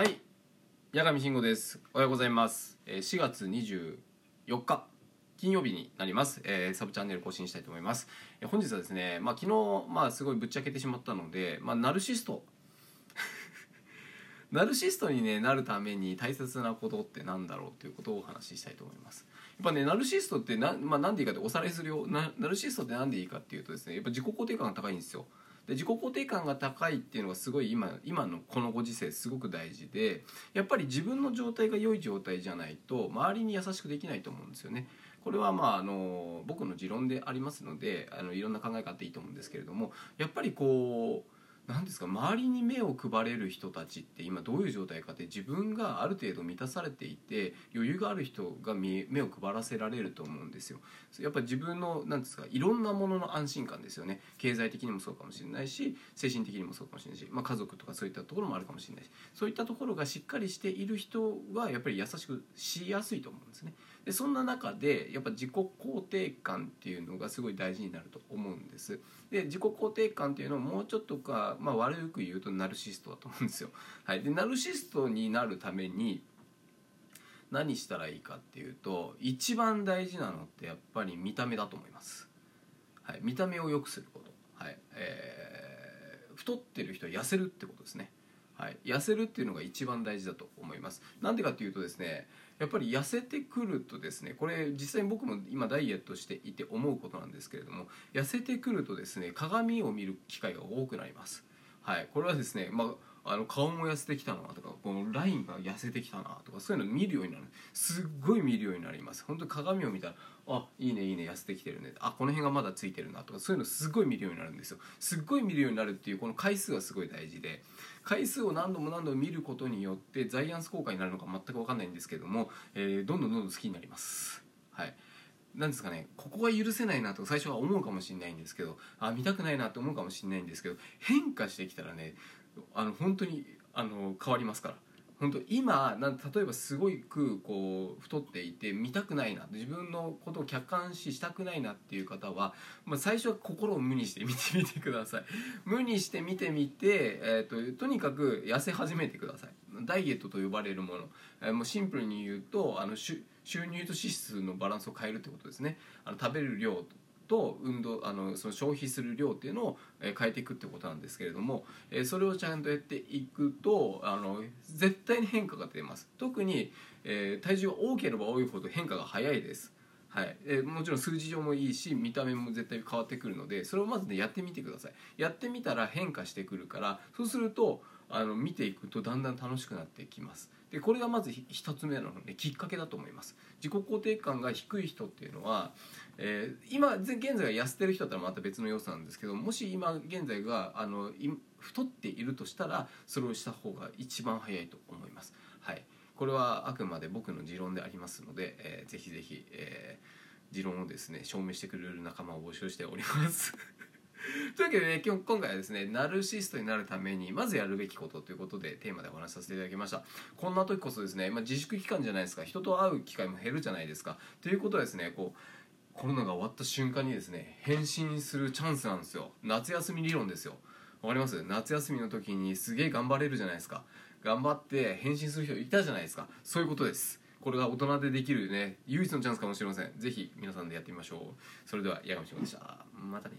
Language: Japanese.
はい。八神慎吾です。おはようございます。え4月24日金曜日になります、えーサブチャンネル更新したいと思います、えー本日はですね、まあ、昨日、まあ、すごいぶっちゃけてしまったので、まあ、ナルシスト。ナルシストに、ね、なるために大切なことってなんだろうということをお話ししたいと思います。やっぱねナルシストってな,、まあ、なんでいいかっておさらいするよなナルシストってなんでいいかっていうとですねやっぱ自己肯定感が高いんですよ。で自己肯定感が高いっていうのがすごい今今のこのご時世すごく大事でやっぱり自分の状態が良い状態じゃないと周りに優しくできないと思うんですよね。これはまああの僕の持論でありますのであのいろんな考え方いいと思うんですけれどもやっぱりこう何ですか？周りに目を配れる人たちって今どういう状態かって自分がある程度満たされていて余裕がある人が目を配らせられると思うんですよ。やっぱ自分の何ですか？いろんなものの安心感ですよね経済的にもそうかもしれないし精神的にもそうかもしれないし、まあ、家族とかそういったところもあるかもしれないしそういったところがしっかりしている人はやっぱり優しくしやすいと思うんですね。でそんな中でやっぱ自己肯定感っていうのがすごい大事になると思うんです。で自己肯定感っていうのをもうちょっとか、まあ、悪く言うとナルシストだと思うんですよ。はい、でナルシストになるために何したらいいかっていうと一番大事なのってやっぱり見た目だと思います。はい、見た目を良くすること、はいえー太ってる人は痩せるってことですね。はい、痩せるっていうのが一番大事だと思います。なんでかっていうとですねやっぱり痩せてくるとですねこれ実際に僕も今ダイエットしていて思うことなんですけれども痩せてくるとですね鏡を見る機会が多くなります。はい、これはですね、まあ、あの顔も痩せてきたなとかこのラインが痩せてきたなとかそういうの見るようになる。すっごい見るようになります。本当に鏡を見たらあいいねいいね痩せてきてるね。あこの辺がまだついてるなとかそういうのすっごい見るようになるんですよ。すっごい見るようになるっていうこの回数がすごい大事で回数を何度も何度も見ることによってザイアンス効果になるのか全く分かんないんですけども、えーどんどんどんどん好きになります。はい。なんですかねここが許せないなと最初は思うかもしれないんですけどあ見たくないなと思うかもしれないんですけど変化してきたらねあの本当にあの変わりますから。本当今なん例えばすごくこう太っていて見たくないな自分のことを客観視したくないなっていう方は、まあ、最初は心を無にして見てみてください。無にして見てみて、えー、ととにかく痩せ始めてください。ダイエットと呼ばれるもの、えーもうシンプルに言うとあの収入と支出のバランスを変えるってことですね。あの食べる量と運動あのその消費する量っていうのを変えていくってことなんですけれども、それをちゃんとやっていくとあの絶対に変化が出ます。特に、え体重が多ければ多いほど変化が早いです。はい。えもちろん数字上もいいし見た目も絶対変わってくるのでそれをまずねやってみてください。やってみたら変化してくるからそうするとあの見ていくとだんだん楽しくなってきます。でこれがまずひ一つ目のできっかけだと思います。自己肯定感が低い人っていうのは、えー今現在が痩せてる人だったらまた別の要素なんですけどもし今現在があのい太っているとしたらそれをした方が一番早いと思います。はい。これはあくまで僕の持論でありますので、えーぜひぜひ、えー持論をですね証明してくれる仲間を募集しております。というわけでね今日今回はですねナルシストになるためにまずやるべきことということでテーマでお話しさせていただきました。こんな時こそですね、まあ、自粛期間じゃないですか。人と会う機会も減るじゃないですか。ということはですねこうコロナが終わった瞬間にですね変身するチャンスなんですよ。夏休み理論ですよ。わかります？夏休みの時にすげえ頑張れるじゃないですか。頑張って変身する人いたじゃないですか。そういうことです。これが大人でできるね唯一のチャンスかもしれません。ぜひ皆さんでやってみましょう。それでは矢上翔でした。またね。